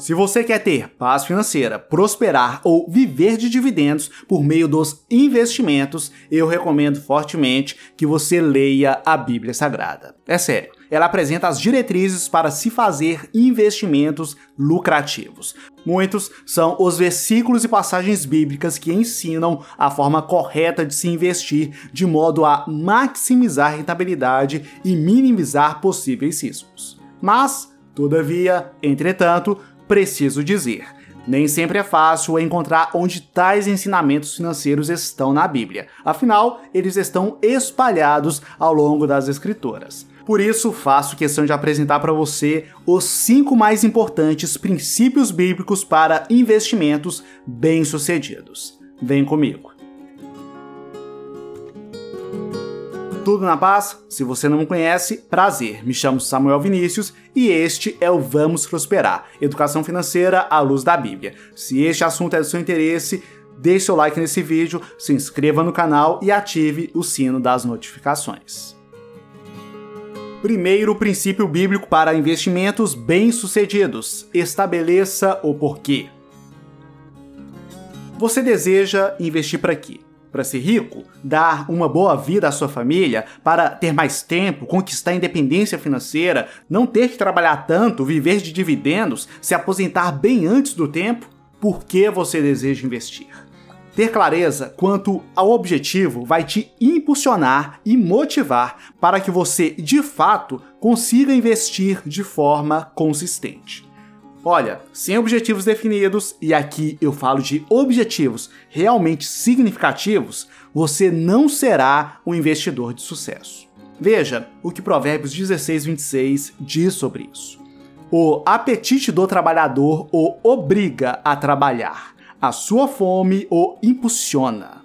Se você quer ter paz financeira, prosperar ou viver de dividendos por meio dos investimentos, eu recomendo fortemente que você leia a Bíblia Sagrada. É sério, ela apresenta as diretrizes para se fazer investimentos lucrativos. Muitos são os versículos e passagens bíblicas que ensinam a forma correta de se investir de modo a maximizar a rentabilidade e minimizar possíveis riscos. Mas, todavia, entretanto, preciso dizer. Nem sempre é fácil encontrar onde tais ensinamentos financeiros estão na Bíblia. Afinal, eles estão espalhados ao longo das escrituras. Por isso, faço questão de apresentar para você os cinco mais importantes princípios bíblicos para investimentos bem-sucedidos. Vem comigo. Tudo na paz? Se você não me conhece, prazer. Me chamo Samuel Vinícius e este é o Vamos Prosperar Educação Financeira à Luz da Bíblia. Se este assunto é do seu interesse, deixe seu like nesse vídeo, se inscreva no canal e ative o sino das notificações. Primeiro princípio bíblico para investimentos bem-sucedidos: estabeleça o porquê. Você deseja investir para quê? Para ser rico, dar uma boa vida à sua família, para ter mais tempo, conquistar independência financeira, não ter que trabalhar tanto, viver de dividendos, se aposentar bem antes do tempo? Por que você deseja investir? Ter clareza quanto ao objetivo vai te impulsionar e motivar para que você, de fato, consiga investir de forma consistente. Olha, sem objetivos definidos, e aqui eu falo de objetivos realmente significativos, você não será um investidor de sucesso. Veja o que Provérbios 16, 26 diz sobre isso. O apetite do trabalhador o obriga a trabalhar, a sua fome o impulsiona.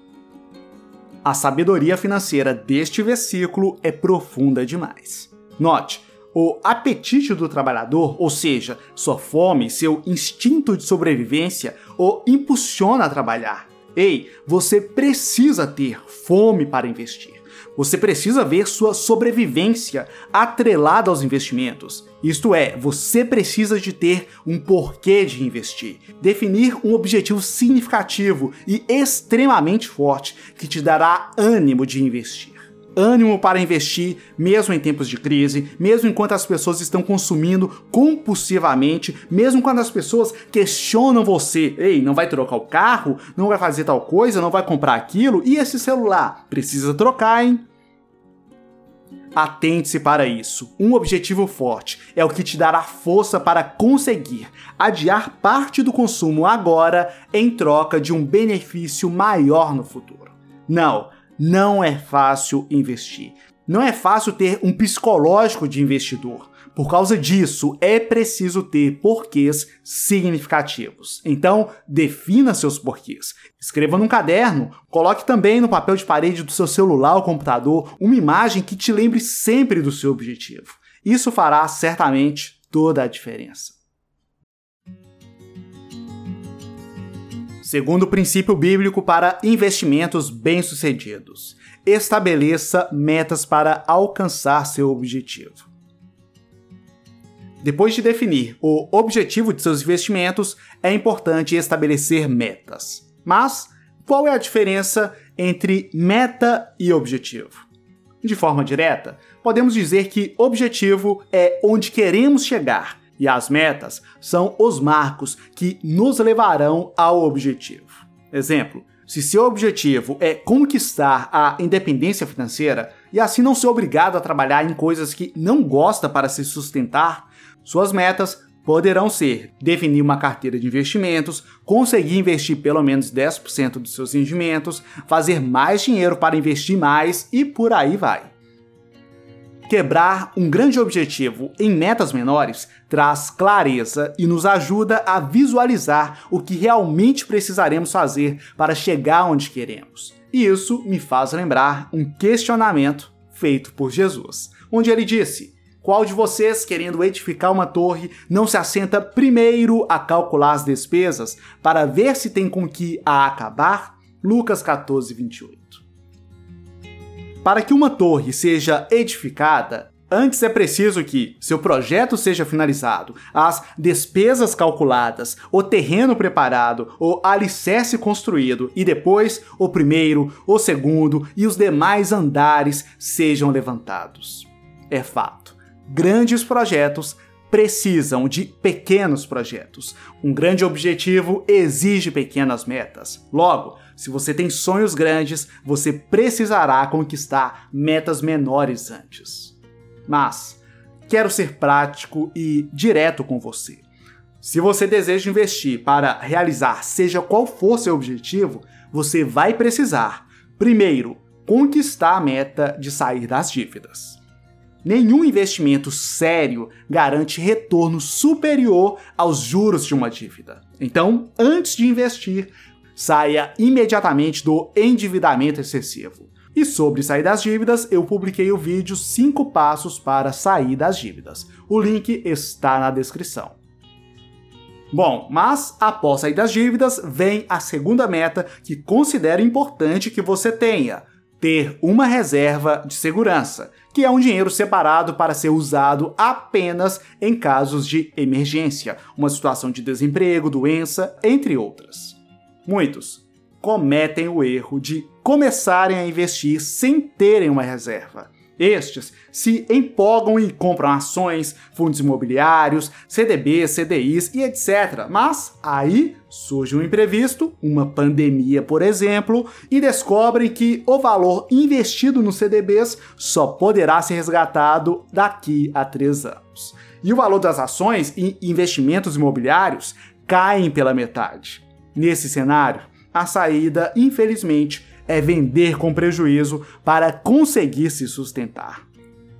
A sabedoria financeira deste versículo é profunda demais. Note, o apetite do trabalhador, ou seja, sua fome, seu instinto de sobrevivência, o impulsiona a trabalhar. Ei, você precisa ter fome para investir. Você precisa ver sua sobrevivência atrelada aos investimentos. Isto é, você precisa de ter um porquê de investir, definir um objetivo significativo e extremamente forte que te dará ânimo de investir ânimo para investir, mesmo em tempos de crise, mesmo enquanto as pessoas estão consumindo compulsivamente, mesmo quando as pessoas questionam você: ei, não vai trocar o carro? Não vai fazer tal coisa? Não vai comprar aquilo? E esse celular? Precisa trocar, hein? Atente-se para isso. Um objetivo forte é o que te dará força para conseguir adiar parte do consumo agora em troca de um benefício maior no futuro. Não, não é fácil investir. Não é fácil ter um psicológico de investidor. Por causa disso, é preciso ter porquês significativos. Então, defina seus porquês. Escreva num caderno, coloque também no papel de parede do seu celular ou computador uma imagem que te lembre sempre do seu objetivo. Isso fará certamente toda a diferença. Segundo princípio bíblico para investimentos bem-sucedidos, estabeleça metas para alcançar seu objetivo. Depois de definir o objetivo de seus investimentos, é importante estabelecer metas. Mas qual é a diferença entre meta e objetivo? De forma direta, podemos dizer que objetivo é onde queremos chegar e as metas são os marcos que nos levarão ao objetivo. Exemplo: se seu objetivo é conquistar a independência financeira e assim não ser obrigado a trabalhar em coisas que não gosta para se sustentar, suas metas poderão ser definir uma carteira de investimentos, conseguir investir pelo menos 10% dos seus rendimentos, fazer mais dinheiro para investir mais e por aí vai. Quebrar um grande objetivo em metas menores traz clareza e nos ajuda a visualizar o que realmente precisaremos fazer para chegar onde queremos. E isso me faz lembrar um questionamento feito por Jesus, onde ele disse: Qual de vocês, querendo edificar uma torre, não se assenta primeiro a calcular as despesas para ver se tem com que a acabar? Lucas 14, 28. Para que uma torre seja edificada, Antes é preciso que seu projeto seja finalizado, as despesas calculadas, o terreno preparado, o alicerce construído e depois o primeiro, o segundo e os demais andares sejam levantados. É fato. Grandes projetos precisam de pequenos projetos. Um grande objetivo exige pequenas metas. Logo, se você tem sonhos grandes, você precisará conquistar metas menores antes. Mas quero ser prático e direto com você. Se você deseja investir para realizar seja qual for seu objetivo, você vai precisar, primeiro, conquistar a meta de sair das dívidas. Nenhum investimento sério garante retorno superior aos juros de uma dívida. Então, antes de investir, saia imediatamente do endividamento excessivo. E sobre sair das dívidas, eu publiquei o vídeo 5 passos para sair das dívidas. O link está na descrição. Bom, mas após sair das dívidas, vem a segunda meta que considero importante que você tenha: ter uma reserva de segurança, que é um dinheiro separado para ser usado apenas em casos de emergência, uma situação de desemprego, doença, entre outras. Muitos cometem o erro de começarem a investir sem terem uma reserva. Estes se empolgam e compram ações, fundos imobiliários, CDBs, CDIs e etc. Mas aí surge um imprevisto, uma pandemia, por exemplo, e descobrem que o valor investido nos CDBs só poderá ser resgatado daqui a três anos. E o valor das ações e investimentos imobiliários caem pela metade. Nesse cenário, a saída, infelizmente, é vender com prejuízo para conseguir se sustentar.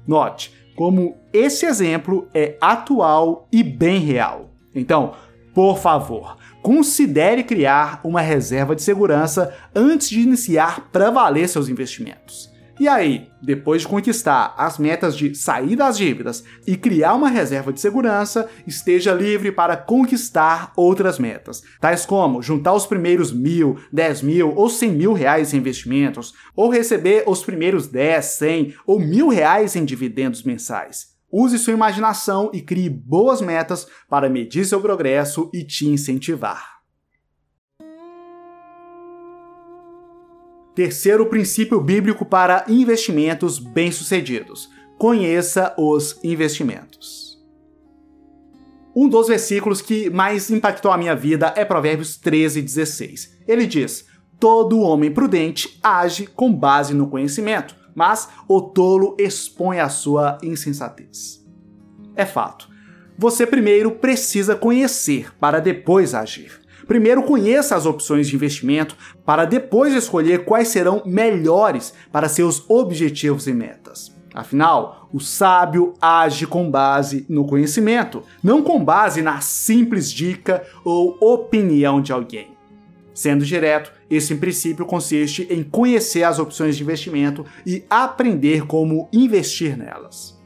Note como esse exemplo é atual e bem real. Então, por favor, considere criar uma reserva de segurança antes de iniciar para valer seus investimentos. E aí, depois de conquistar as metas de sair das dívidas e criar uma reserva de segurança, esteja livre para conquistar outras metas, tais como juntar os primeiros mil, dez mil ou cem mil reais em investimentos, ou receber os primeiros dez, cem ou mil reais em dividendos mensais. Use sua imaginação e crie boas metas para medir seu progresso e te incentivar. Terceiro princípio bíblico para investimentos bem-sucedidos: conheça os investimentos. Um dos versículos que mais impactou a minha vida é Provérbios 13, 16. Ele diz: Todo homem prudente age com base no conhecimento, mas o tolo expõe a sua insensatez. É fato. Você primeiro precisa conhecer para depois agir. Primeiro, conheça as opções de investimento para depois escolher quais serão melhores para seus objetivos e metas. Afinal, o sábio age com base no conhecimento, não com base na simples dica ou opinião de alguém. Sendo direto, esse princípio consiste em conhecer as opções de investimento e aprender como investir nelas.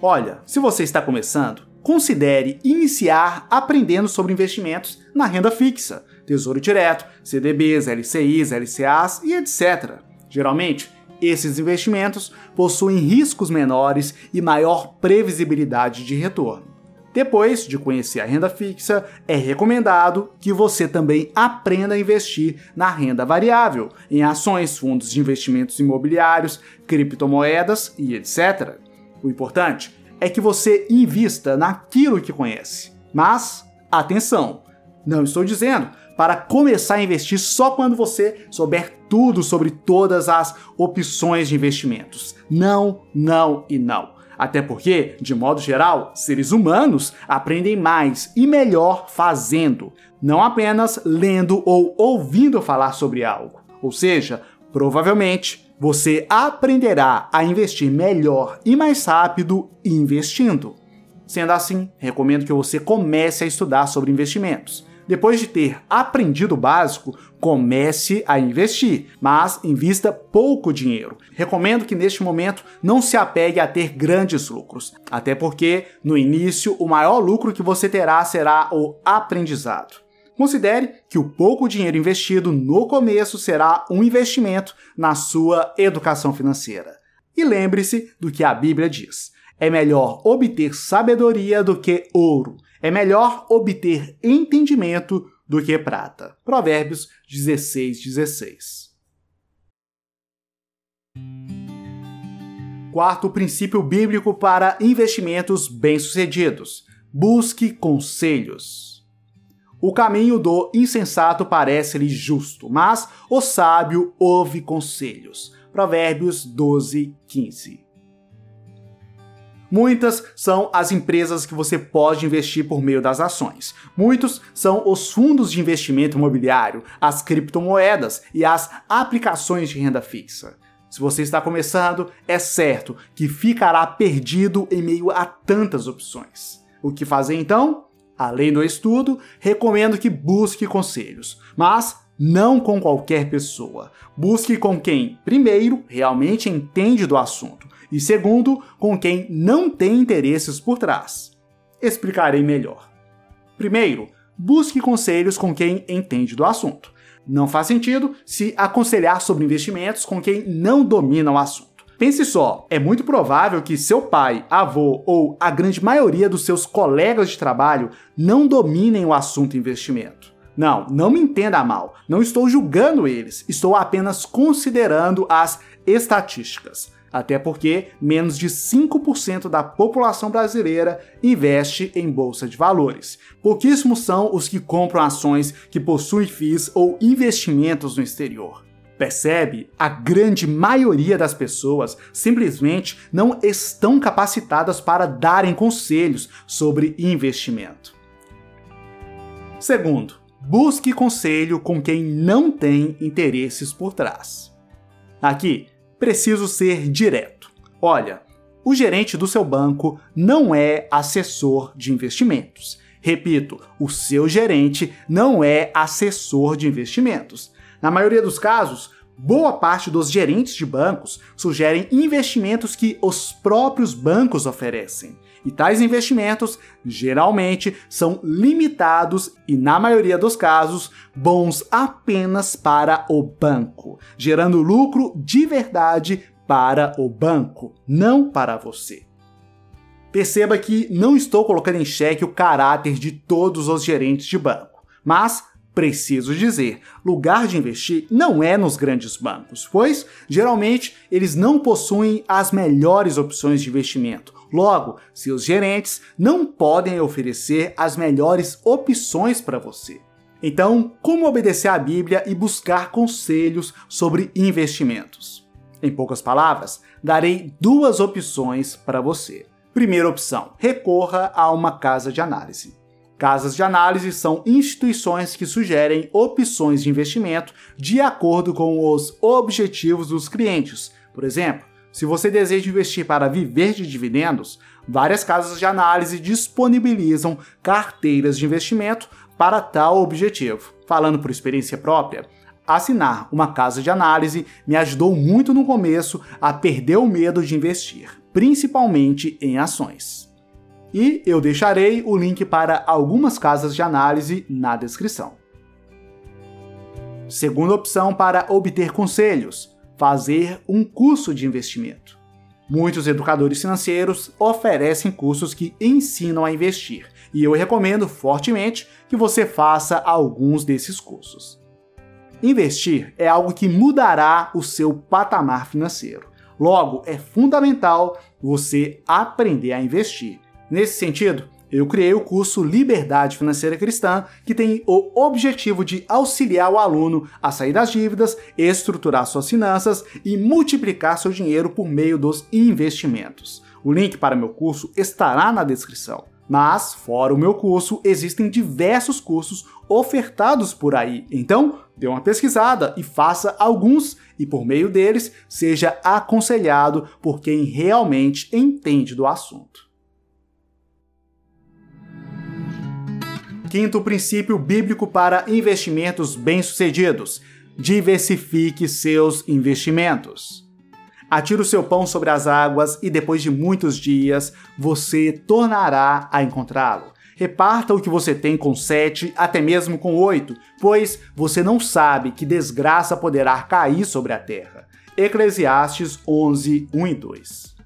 Olha, se você está começando, considere iniciar aprendendo sobre investimentos na renda fixa, tesouro direto, CDBs, LCIs, LCAs e etc. Geralmente, esses investimentos possuem riscos menores e maior previsibilidade de retorno. Depois de conhecer a renda fixa, é recomendado que você também aprenda a investir na renda variável, em ações, fundos de investimentos imobiliários, criptomoedas e etc. O importante é que você invista naquilo que conhece. Mas, atenção, não estou dizendo para começar a investir só quando você souber tudo sobre todas as opções de investimentos. Não, não e não. Até porque, de modo geral, seres humanos aprendem mais e melhor fazendo, não apenas lendo ou ouvindo falar sobre algo. Ou seja, provavelmente você aprenderá a investir melhor e mais rápido investindo. Sendo assim, recomendo que você comece a estudar sobre investimentos. Depois de ter aprendido o básico, comece a investir, mas invista pouco dinheiro. Recomendo que neste momento não se apegue a ter grandes lucros, até porque no início o maior lucro que você terá será o aprendizado. Considere que o pouco dinheiro investido no começo será um investimento na sua educação financeira. E lembre-se do que a Bíblia diz: É melhor obter sabedoria do que ouro. É melhor obter entendimento do que prata. Provérbios 16, 16. Quarto princípio bíblico para investimentos bem-sucedidos: busque conselhos. O caminho do insensato parece-lhe justo, mas o sábio ouve conselhos. Provérbios 12, 15. Muitas são as empresas que você pode investir por meio das ações. Muitos são os fundos de investimento imobiliário, as criptomoedas e as aplicações de renda fixa. Se você está começando, é certo que ficará perdido em meio a tantas opções. O que fazer então? Além do estudo, recomendo que busque conselhos, mas não com qualquer pessoa. Busque com quem, primeiro, realmente entende do assunto e, segundo, com quem não tem interesses por trás. Explicarei melhor. Primeiro, busque conselhos com quem entende do assunto. Não faz sentido se aconselhar sobre investimentos com quem não domina o assunto. Pense só, é muito provável que seu pai, avô ou a grande maioria dos seus colegas de trabalho não dominem o assunto investimento. Não, não me entenda mal, não estou julgando eles, estou apenas considerando as estatísticas. Até porque menos de 5% da população brasileira investe em bolsa de valores. Pouquíssimos são os que compram ações que possuem FIIs ou investimentos no exterior. Percebe? A grande maioria das pessoas simplesmente não estão capacitadas para darem conselhos sobre investimento. Segundo, busque conselho com quem não tem interesses por trás. Aqui, preciso ser direto. Olha, o gerente do seu banco não é assessor de investimentos. Repito, o seu gerente não é assessor de investimentos. Na maioria dos casos, boa parte dos gerentes de bancos sugerem investimentos que os próprios bancos oferecem. E tais investimentos geralmente são limitados e, na maioria dos casos, bons apenas para o banco, gerando lucro de verdade para o banco, não para você. Perceba que não estou colocando em xeque o caráter de todos os gerentes de banco, mas Preciso dizer, lugar de investir não é nos grandes bancos, pois geralmente eles não possuem as melhores opções de investimento. Logo, seus gerentes não podem oferecer as melhores opções para você. Então, como obedecer à Bíblia e buscar conselhos sobre investimentos? Em poucas palavras, darei duas opções para você. Primeira opção: recorra a uma casa de análise. Casas de análise são instituições que sugerem opções de investimento de acordo com os objetivos dos clientes. Por exemplo, se você deseja investir para viver de dividendos, várias casas de análise disponibilizam carteiras de investimento para tal objetivo. Falando por experiência própria, assinar uma casa de análise me ajudou muito no começo a perder o medo de investir, principalmente em ações. E eu deixarei o link para algumas casas de análise na descrição. Segunda opção para obter conselhos: fazer um curso de investimento. Muitos educadores financeiros oferecem cursos que ensinam a investir, e eu recomendo fortemente que você faça alguns desses cursos. Investir é algo que mudará o seu patamar financeiro. Logo, é fundamental você aprender a investir Nesse sentido, eu criei o curso Liberdade Financeira Cristã, que tem o objetivo de auxiliar o aluno a sair das dívidas, estruturar suas finanças e multiplicar seu dinheiro por meio dos investimentos. O link para meu curso estará na descrição. Mas, fora o meu curso, existem diversos cursos ofertados por aí. Então, dê uma pesquisada e faça alguns, e por meio deles, seja aconselhado por quem realmente entende do assunto. Quinto princípio bíblico para investimentos bem-sucedidos: diversifique seus investimentos. Atire o seu pão sobre as águas e depois de muitos dias você tornará a encontrá-lo. Reparta o que você tem com sete, até mesmo com oito, pois você não sabe que desgraça poderá cair sobre a terra. Eclesiastes 11, 1 e 2.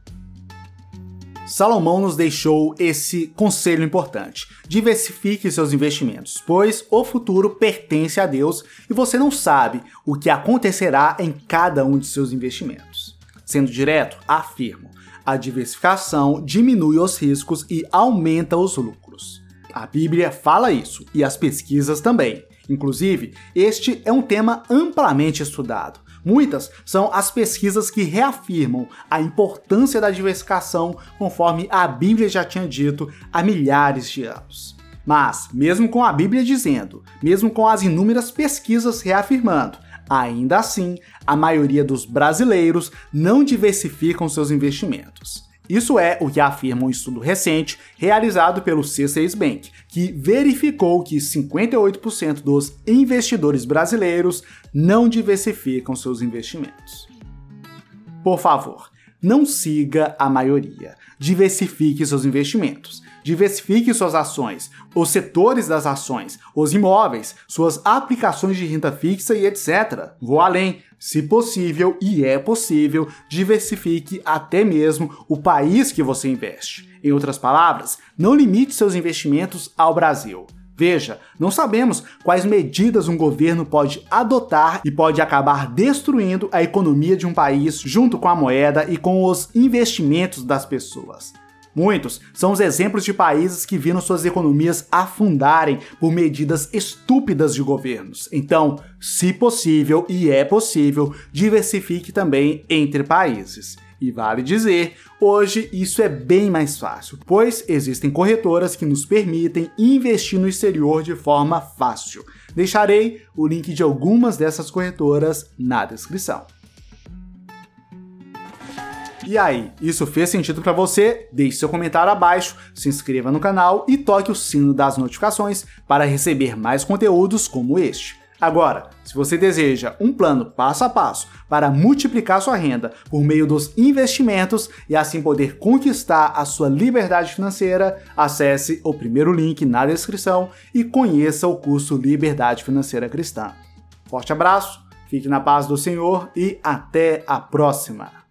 Salomão nos deixou esse conselho importante: diversifique seus investimentos, pois o futuro pertence a Deus e você não sabe o que acontecerá em cada um de seus investimentos. Sendo direto, afirmo: a diversificação diminui os riscos e aumenta os lucros. A Bíblia fala isso e as pesquisas também. Inclusive, este é um tema amplamente estudado. Muitas são as pesquisas que reafirmam a importância da diversificação, conforme a Bíblia já tinha dito há milhares de anos. Mas, mesmo com a Bíblia dizendo, mesmo com as inúmeras pesquisas reafirmando, ainda assim, a maioria dos brasileiros não diversificam seus investimentos. Isso é o que afirma um estudo recente realizado pelo C6 Bank, que verificou que 58% dos investidores brasileiros não diversificam seus investimentos. Por favor, não siga a maioria. Diversifique seus investimentos. Diversifique suas ações, os setores das ações, os imóveis, suas aplicações de renda fixa e etc. Vou além. Se possível, e é possível, diversifique até mesmo o país que você investe. Em outras palavras, não limite seus investimentos ao Brasil. Veja, não sabemos quais medidas um governo pode adotar e pode acabar destruindo a economia de um país junto com a moeda e com os investimentos das pessoas. Muitos são os exemplos de países que viram suas economias afundarem por medidas estúpidas de governos. Então, se possível, e é possível, diversifique também entre países. E vale dizer, hoje isso é bem mais fácil, pois existem corretoras que nos permitem investir no exterior de forma fácil. Deixarei o link de algumas dessas corretoras na descrição. E aí, isso fez sentido para você? Deixe seu comentário abaixo, se inscreva no canal e toque o sino das notificações para receber mais conteúdos como este. Agora, se você deseja um plano passo a passo para multiplicar sua renda por meio dos investimentos e assim poder conquistar a sua liberdade financeira, acesse o primeiro link na descrição e conheça o curso Liberdade Financeira Cristã. Forte abraço, fique na paz do Senhor e até a próxima!